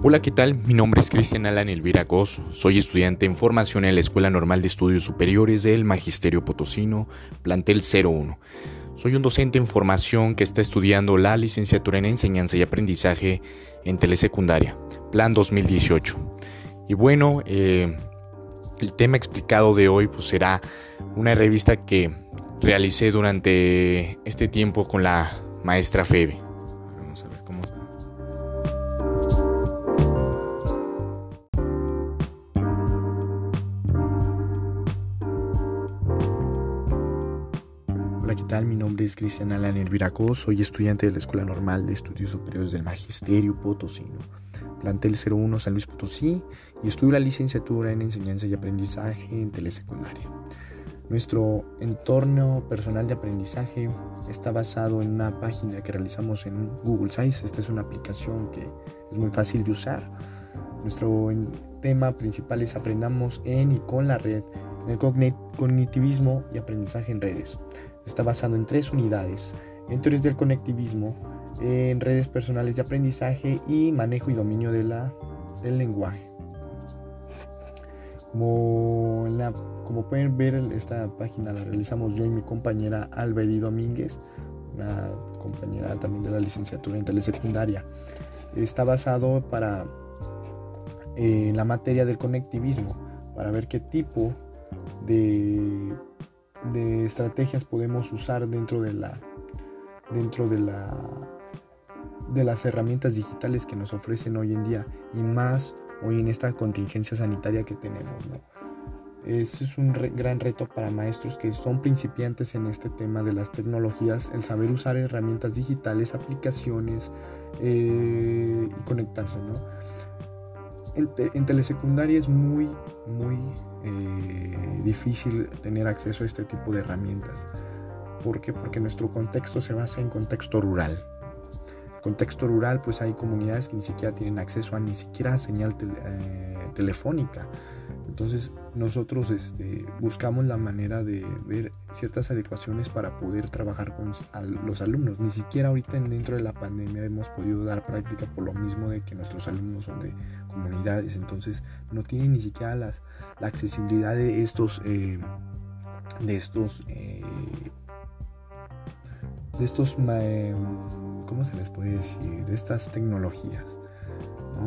Hola, ¿qué tal? Mi nombre es Cristian Alan Elvira Goz. Soy estudiante en formación en la Escuela Normal de Estudios Superiores del Magisterio Potosino, plantel 01. Soy un docente en formación que está estudiando la licenciatura en Enseñanza y Aprendizaje en Telesecundaria, Plan 2018. Y bueno, eh, el tema explicado de hoy pues, será una revista que realicé durante este tiempo con la maestra Febe. Tal? Mi nombre es Cristian Alan Elviraco, soy estudiante de la Escuela Normal de Estudios Superiores del Magisterio Potosino, plantel 01 San Luis Potosí, y estudio la licenciatura en Enseñanza y Aprendizaje en Telesecundaria. Nuestro entorno personal de aprendizaje está basado en una página que realizamos en Google Sites. Esta es una aplicación que es muy fácil de usar. Nuestro tema principal es aprendamos en y con la red, en el cognitivismo y aprendizaje en redes está basado en tres unidades, en teorías del conectivismo, en redes personales de aprendizaje y manejo y dominio del lenguaje. Como, como pueden ver, esta página la realizamos yo y mi compañera Albedi Domínguez, una compañera también de la licenciatura en telesecundaria. Está basado para eh, la materia del conectivismo, para ver qué tipo de de estrategias podemos usar dentro de la dentro de la de las herramientas digitales que nos ofrecen hoy en día y más hoy en esta contingencia sanitaria que tenemos. Ese es un gran reto para maestros que son principiantes en este tema de las tecnologías, el saber usar herramientas digitales, aplicaciones eh, y conectarse. ¿no? En, telesecundaria es muy, muy eh, difícil tener acceso a este tipo de herramientas. ¿Por qué? Porque nuestro contexto se basa en contexto rural. Contexto rural, pues hay comunidades que ni siquiera tienen acceso a ni siquiera señal eh, telefónica. Entonces nosotros este, buscamos la manera de ver ciertas adecuaciones para poder trabajar con los alumnos. Ni siquiera ahorita dentro de la pandemia hemos podido dar práctica por lo mismo de que nuestros alumnos son de comunidades. Entonces no tienen ni siquiera las, la accesibilidad de estos, eh, de estos, eh, de estos, ¿cómo se les puede decir? De estas tecnologías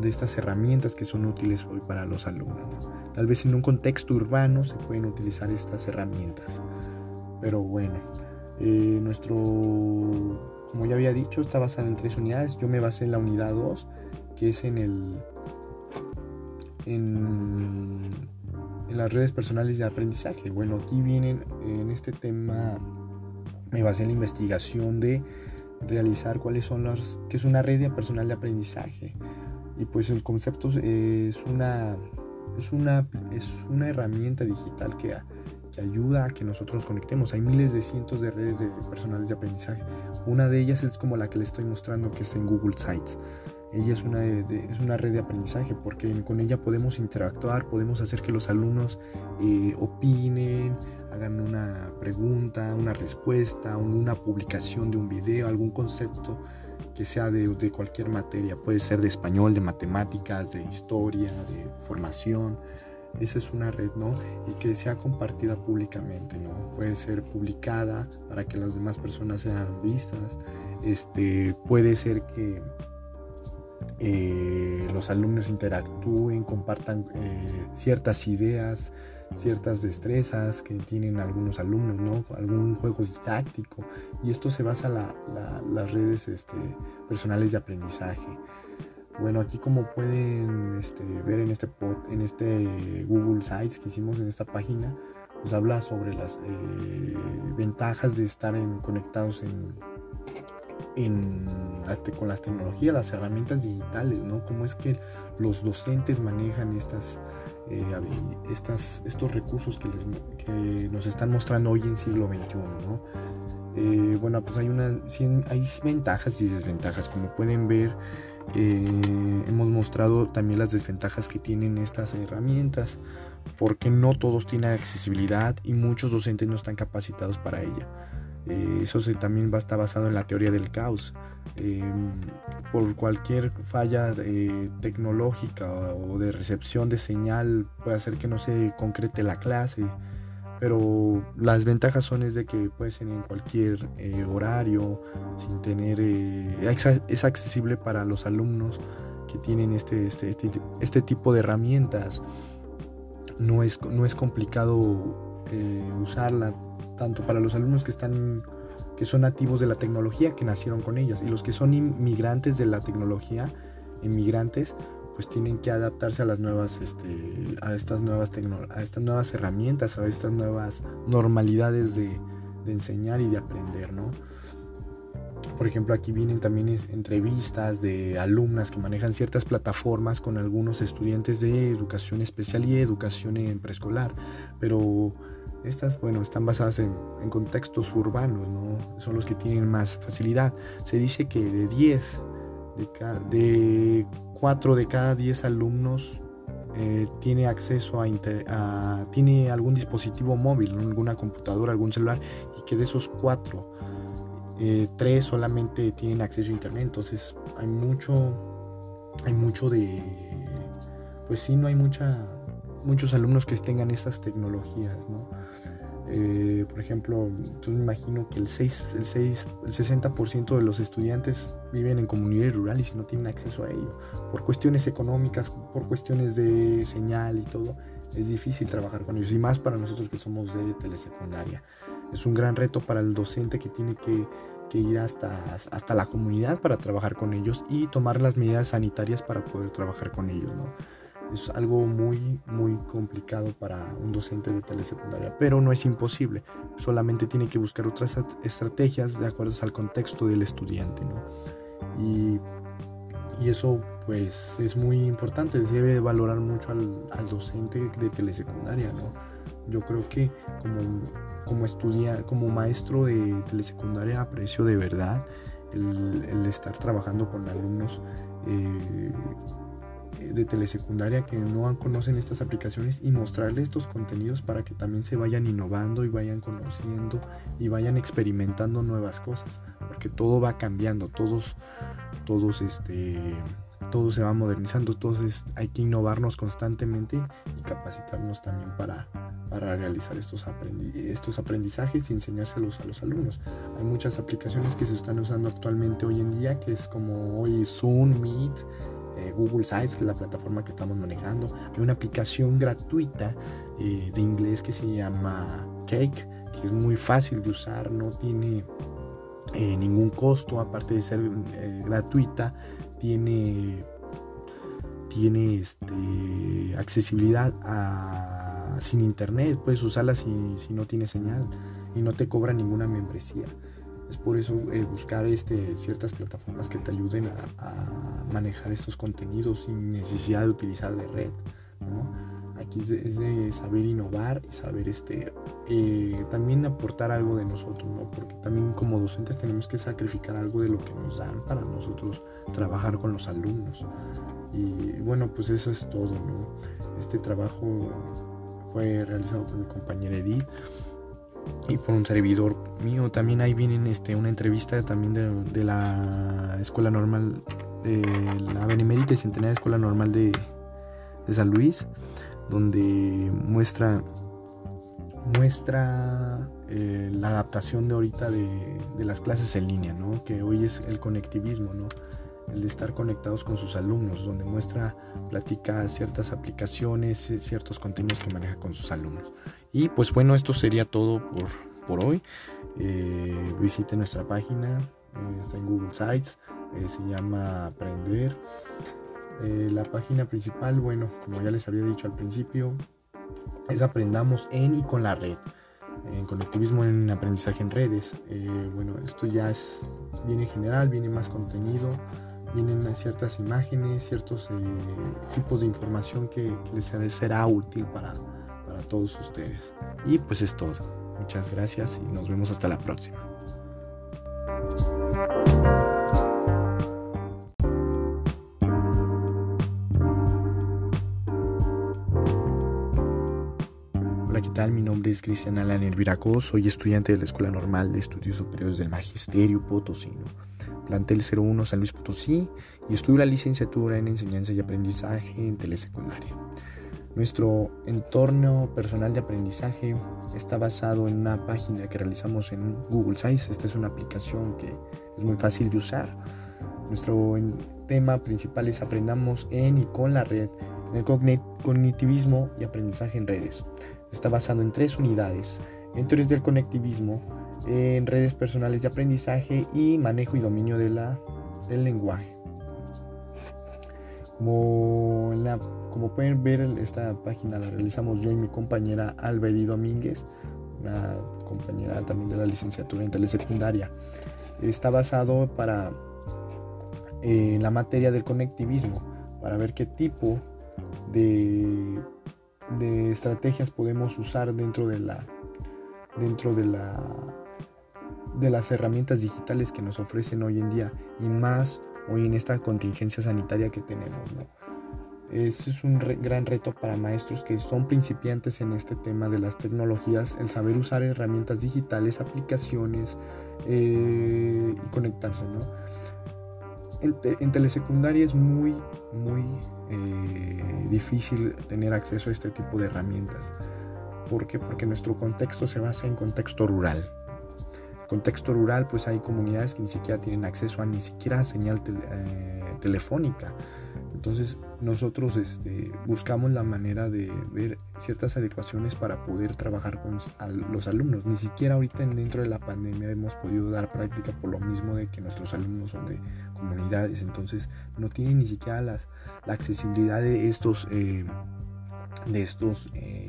de estas herramientas que son útiles hoy para los alumnos. Tal vez en un contexto urbano se pueden utilizar estas herramientas. Pero bueno, eh, nuestro, como ya había dicho, está basado en tres unidades. Yo me basé en la unidad 2, que es en el en, en las redes personales de aprendizaje. Bueno, aquí vienen en este tema me basé en la investigación de realizar cuáles son las que es una red personal de aprendizaje y pues el concepto es una, es una, es una herramienta digital que, que ayuda a que nosotros nos conectemos. Hay miles de cientos de redes de personales de aprendizaje. Una de ellas es como la que le estoy mostrando que es en Google Sites. Ella es una, es una red de aprendizaje porque con ella podemos interactuar, podemos hacer que los alumnos eh, opinen, hagan una pregunta, una respuesta, una publicación de un video, algún concepto que sea de, de, cualquier materia, puede ser de español, de matemáticas, de historia, de formación. Esa es una red, ¿no? Y que sea compartida públicamente, ¿no? Puede ser publicada para que las demás personas sean vistas. Este, puede ser que eh, los alumnos interactúen, compartan eh, ciertas ideas, ciertas destrezas que tienen algunos alumnos, ¿no? Algún juego didáctico. Y esto se basa en las redes este, personales de aprendizaje. Bueno, aquí como pueden este, ver en este, en este Google Sites que hicimos en esta página, nos habla sobre las eh, ventajas de estar conectados en, con las tecnologías, las herramientas digitales, ¿no? Cómo es que los docentes manejan estas eh, estas, estos recursos que, les, nos están mostrando hoy en siglo XXI. ¿no? Eh, bueno, pues hay, una, hay ventajas y desventajas. Como pueden ver, eh, hemos mostrado también las desventajas que tienen estas herramientas, porque no todos tienen accesibilidad y muchos docentes no están capacitados para ella. Eso también va a estar basado en la teoría del caos. por cualquier falla tecnológica o de recepción de señal puede hacer que no se concrete la clase. Pero las ventajas son es de que puede ser en cualquier eh, horario sin tener eh, es accesible para los alumnos que tienen este, este, este, este tipo de herramientas. No es, no es complicado eh, usarla tanto para los alumnos que están que son nativos de la tecnología que nacieron con ellas. Y los que son inmigrantes de la tecnología inmigrantes pues tienen que adaptarse a las nuevas este, a estas nuevas a estas nuevas herramientas a estas nuevas normalidades de, enseñar y de aprender no por ejemplo aquí vienen también entrevistas de alumnas que manejan ciertas plataformas con algunos estudiantes de educación especial y educación en preescolar. Pero estas, bueno, están basadas en, contextos urbanos, ¿no? Son los que tienen más facilidad. Se dice que de 10, de, de 4 de cada 10 alumnos eh, tiene acceso a, tiene algún dispositivo móvil, alguna computadora, algún celular, y que de esos 4, 3 eh, solamente tienen acceso a internet. Entonces hay mucho, hay mucho de, pues sí, no hay mucha, muchos alumnos que tengan estas tecnologías, ¿no? Eh, por ejemplo, entonces me imagino que el, 6, el, 6, el 60% de los estudiantes viven en comunidades rurales y no tienen acceso a ello. Por cuestiones económicas, por cuestiones de señal y todo, es difícil trabajar con ellos. Y más para nosotros que somos de telesecundaria. Es un gran reto para el docente que tiene que, que ir hasta, hasta la comunidad para trabajar con ellos y tomar las medidas sanitarias para poder trabajar con ellos. ¿no? Es algo muy, muy complicado para un docente de telesecundaria, pero no es imposible, solamente tiene que buscar otras estrategias de acuerdo al contexto del estudiante, ¿no? Y, y eso pues es muy importante, debe valorar mucho al, al, docente de telesecundaria, ¿no? Yo creo que como, como como maestro de telesecundaria aprecio de verdad el, el estar trabajando con alumnos eh, de telesecundaria que no conocen estas aplicaciones y mostrarles estos contenidos para que también se vayan innovando y vayan conociendo y vayan experimentando nuevas cosas, porque todo va cambiando, todos, todos este, todo se va modernizando, entonces hay que innovarnos constantemente y capacitarnos también para, para realizar estos, estos aprendizajes y enseñárselos a los alumnos. Hay muchas aplicaciones que se están usando actualmente hoy en día, que es como hoy Zoom, Meet, eh, Google Sites, es la plataforma que estamos manejando. Hay una aplicación gratuita eh, de inglés que se llama Cake, que es muy fácil de usar, no tiene eh, ningún costo, aparte de ser gratuita, tiene, tiene este, accesibilidad sin internet, puedes usarla si, si no tiene señal y no te cobra ninguna membresía. Por eso eh, buscar este, ciertas plataformas que te ayuden a, manejar estos contenidos sin necesidad de utilizar de red. Aquí es de, saber innovar y saber este, eh, también aportar algo de nosotros, ¿no? porque también como docentes tenemos que sacrificar algo de lo que nos dan para nosotros trabajar con los alumnos. Y bueno, pues eso es todo. ¿no? Este trabajo fue realizado por mi compañera Edith y por un servidor mío. También ahí viene este, una entrevista también de, la Escuela Normal, de la Benemérita y Centenaria Escuela Normal de, San Luis, donde muestra, muestra eh, la adaptación de ahorita de, de, las clases en línea, ¿no? que hoy es el conectivismo. ¿no? El de estar conectados con sus alumnos, donde muestra, platica ciertas aplicaciones, eh, ciertos contenidos que maneja con sus alumnos. Y pues bueno, esto sería todo por, por hoy. Eh, visite nuestra página, eh, está en Google Sites, se llama Aprender. la página principal, bueno, como ya les había dicho al principio, es Aprendamos en y con la red en conectivismo en aprendizaje en redes. bueno, esto ya es, viene general, viene más contenido, vienen ciertas imágenes, ciertos eh, tipos de información que, les será útil para, para todos ustedes. Y pues es todo. Muchas gracias y nos vemos hasta la próxima. tal? Mi nombre es Cristian Alan Elvira soy estudiante de la Escuela Normal de Estudios Superiores del Magisterio Potosino, plantel 01 San Luis Potosí, y estudio la licenciatura en Enseñanza y Aprendizaje en Telesecundaria. Nuestro entorno personal de aprendizaje está basado en una página que realizamos en Google Sites. Esta es una aplicación que es muy fácil de usar. Nuestro tema principal es aprendamos en y con la red el cognitivismo y aprendizaje en redes. Está basado en tres unidades, en teorías del conectivismo, en redes personales de aprendizaje y manejo y dominio de la, del lenguaje. Como, como pueden ver, esta página la realizamos yo y mi compañera Albedi Domínguez, una compañera también de la licenciatura en telesecundaria. Está basado para eh, la materia del conectivismo, para ver qué tipo de, estrategias podemos usar dentro de la dentro de la de las herramientas digitales que nos ofrecen hoy en día y más hoy en esta contingencia sanitaria que tenemos. Eso es un gran reto para maestros que son principiantes en este tema de las tecnologías, el saber usar herramientas digitales, aplicaciones eh, y conectarse. ¿no? en, telesecundaria es muy, muy eh, difícil tener acceso a este tipo de herramientas. ¿Por qué? Porque nuestro contexto se basa en contexto rural. Contexto rural, pues hay comunidades que ni siquiera tienen acceso a ni siquiera señal eh, telefónica. Entonces nosotros este, buscamos la manera de ver ciertas adecuaciones para poder trabajar con los alumnos. Ni siquiera ahorita dentro de la pandemia hemos podido dar práctica por lo mismo de que nuestros alumnos son de comunidades. Entonces no tienen ni siquiera las, la accesibilidad de estos, eh, de estos, eh,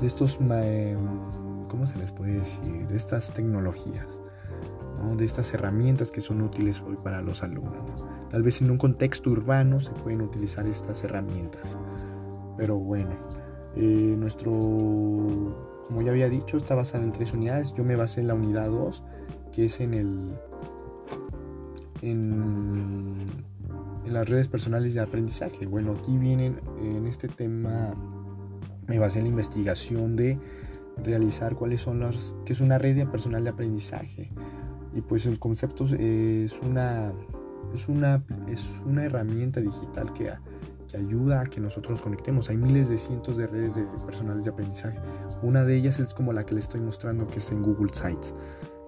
de estos, ¿cómo se les puede decir? De estas tecnologías. de estas herramientas que son útiles hoy para los alumnos. Tal vez en un contexto urbano se pueden utilizar estas herramientas. Pero bueno, eh, nuestro, como ya había dicho, está basado en tres unidades. Yo me basé en la unidad 2, que es en el en, en, las redes personales de aprendizaje. Bueno, aquí vienen en este tema, me basé en la investigación de realizar cuáles son las, que es una red personal de aprendizaje. Y pues el concepto es una es una, es una herramienta digital que, que, ayuda a que nosotros nos conectemos. Hay miles de cientos de redes de personales de aprendizaje. Una de ellas es como la que le estoy mostrando, que es en Google Sites.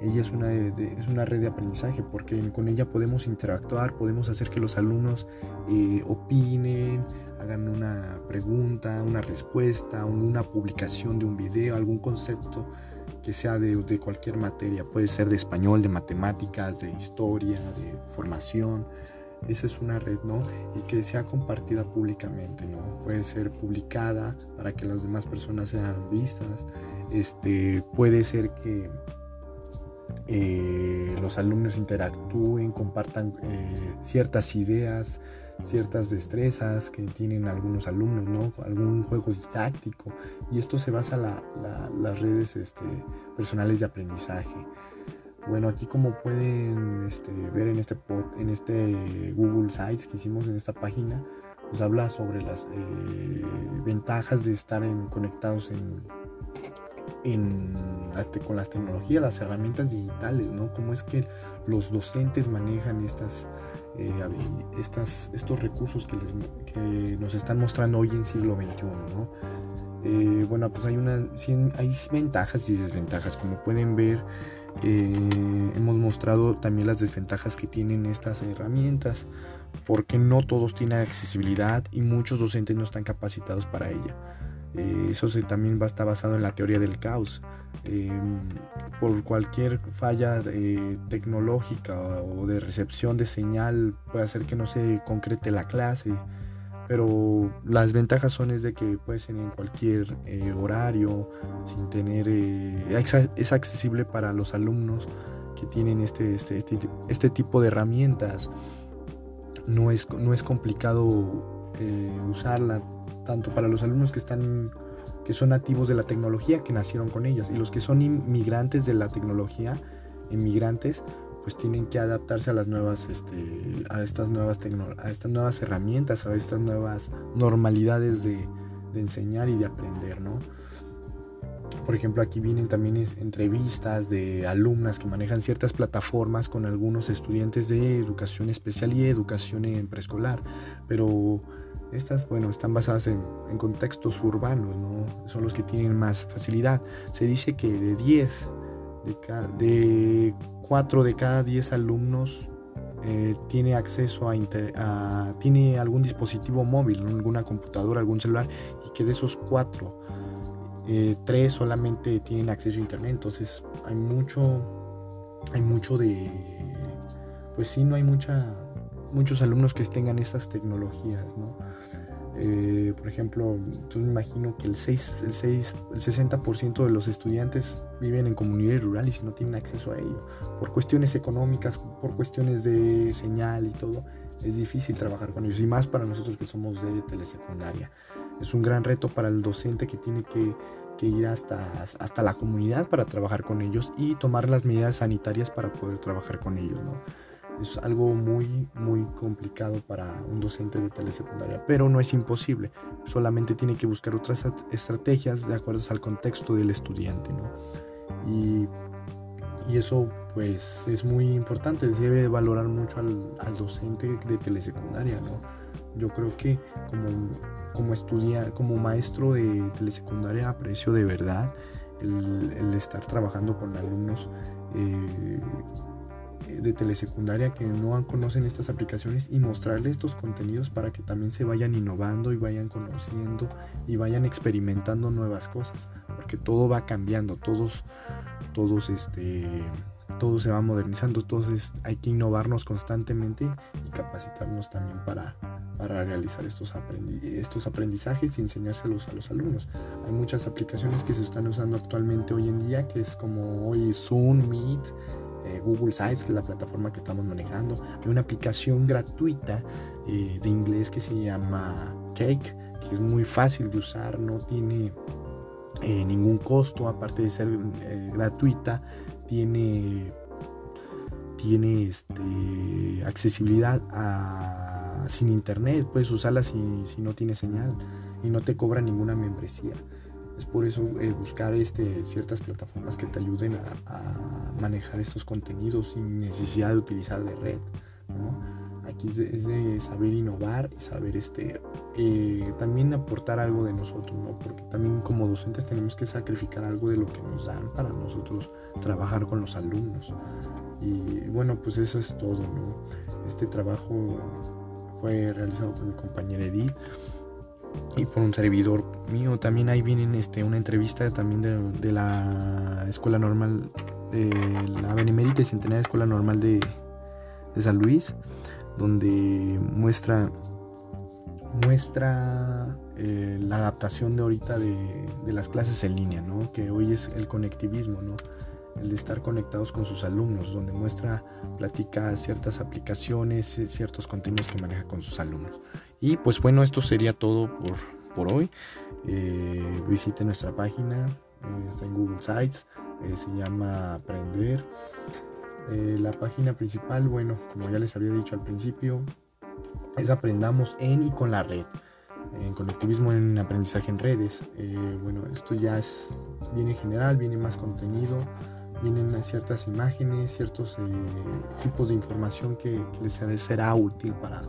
Ella es una, es una red de aprendizaje porque con ella podemos interactuar, podemos hacer que los alumnos eh, opinen, hagan una pregunta, una respuesta, una publicación de un video, algún concepto que sea de, cualquier materia, puede ser de español, de matemáticas, de historia, de formación. Esa es una red, ¿no? Y que sea compartida públicamente, ¿no? Puede ser publicada para que las demás personas sean vistas. Este, puede ser que eh, los alumnos interactúen, compartan eh, ciertas ideas, ciertas destrezas que tienen algunos alumnos, ¿no? Algún juego didáctico. Y esto se basa en las redes este, personales de aprendizaje. Bueno, aquí como pueden este, ver en este, en este Google Sites que hicimos en esta página, nos habla sobre las eh, ventajas de estar conectados en, en, con las tecnologías, las herramientas digitales, ¿no? Cómo es que los docentes manejan estas eh, estos recursos que, les, que, nos están mostrando hoy en siglo XXI. ¿no? Eh, bueno, pues hay, una, hay ventajas y desventajas. Como pueden ver, eh, hemos mostrado también las desventajas que tienen estas herramientas, porque no todos tienen accesibilidad y muchos docentes no están capacitados para ella. Eh, eso también va a estar basado en la teoría del caos. Em, por cualquier falla eh, tecnológica o de recepción de señal puede hacer que no se concrete la clase. Pero las ventajas son es de que puede ser en cualquier eh, horario, sin tener... es accesible para los alumnos que tienen este, este, este, este tipo de herramientas. No es, no es complicado usarla tanto para los alumnos que están que son nativos de la tecnología que nacieron con ellas y los que son inmigrantes de la tecnología inmigrantes pues tienen que adaptarse a las nuevas este, a estas nuevas a estas nuevas herramientas a estas nuevas normalidades de, de enseñar y de aprender, ¿no? Por ejemplo, aquí vienen también entrevistas de alumnas que manejan ciertas plataformas con algunos estudiantes de educación especial y educación en preescolar, pero estas, bueno, están basadas en, contextos urbanos, ¿no? Son los que tienen más facilidad. Se dice que de 10, de, de 4 de cada 10 alumnos eh, tiene acceso a, tiene algún dispositivo móvil, alguna computadora, algún celular, y que de esos 4, 3 eh, solamente tienen acceso a internet. Entonces hay mucho, hay mucho de, pues sí, no hay mucha, muchos alumnos que tengan estas tecnologías, ¿no? Eh, por ejemplo, entonces me imagino que el, 6, el, 6, el 60% de los estudiantes viven en comunidades rurales y no tienen acceso a ello. Por cuestiones económicas, por cuestiones de señal y todo, es difícil trabajar con ellos. Y más para nosotros que somos de telesecundaria. Es un gran reto para el docente que tiene que, que ir hasta, hasta la comunidad para trabajar con ellos y tomar las medidas sanitarias para poder trabajar con ellos. ¿no? es algo muy, muy complicado para un docente de telesecundaria, pero no es imposible, solamente tiene que buscar otras estrategias de acuerdo al contexto del estudiante, ¿no? Y, y eso pues es muy importante, debe valorar mucho al, al, docente de telesecundaria, ¿no? Yo creo que como, como estudiar, como maestro de telesecundaria aprecio de verdad el, estar trabajando con alumnos eh, de telesecundaria que no conocen estas aplicaciones y mostrarles estos contenidos para que también se vayan innovando y vayan conociendo y vayan experimentando nuevas cosas, porque todo va cambiando, todos, todos este, todo se va modernizando, entonces hay que innovarnos constantemente y capacitarnos también para, para realizar estos, estos aprendizajes y enseñárselos a los alumnos. Hay muchas aplicaciones que se están usando actualmente hoy en día, que es como hoy Zoom, Meet, eh, Google Sites, que es la plataforma que estamos manejando. Hay una aplicación gratuita eh, de inglés que se llama Cake, que es muy fácil de usar, no tiene eh, ningún costo, aparte de ser gratuita, tiene, tiene este, accesibilidad a, sin internet, puedes usarla si, no tiene señal y no te cobra ninguna membresía. Es por eso eh, buscar este, ciertas plataformas que te ayuden a, manejar estos contenidos sin necesidad de utilizar de red. Aquí es de, saber innovar y saber este, eh, también aportar algo de nosotros, ¿no? porque también como docentes tenemos que sacrificar algo de lo que nos dan para nosotros trabajar con los alumnos. Y bueno, pues eso es todo. ¿no? Este trabajo fue realizado por mi compañera Edith y por un servidor mío. También ahí viene este, una entrevista también de, la Escuela Normal, de la Benemérita y Centenaria Escuela Normal de, San Luis, donde muestra, muestra eh, la adaptación de ahorita de, de, las clases en línea, ¿no? que hoy es el conectivismo. ¿no? El de estar conectados con sus alumnos, donde muestra, platica ciertas aplicaciones, eh, ciertos contenidos que maneja con sus alumnos. Y pues bueno, esto sería todo por, por hoy. Eh, visite nuestra página, eh, está en Google Sites, se llama Aprender. la página principal, bueno, como ya les había dicho al principio, es Aprendamos en y con la red en conectivismo en aprendizaje en redes. bueno, esto ya es, viene general, viene más contenido, vienen ciertas imágenes, ciertos eh, tipos de información que, les será útil para,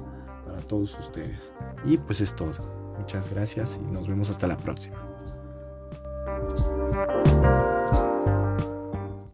para todos ustedes. Y pues es todo. Muchas gracias y nos vemos hasta la próxima.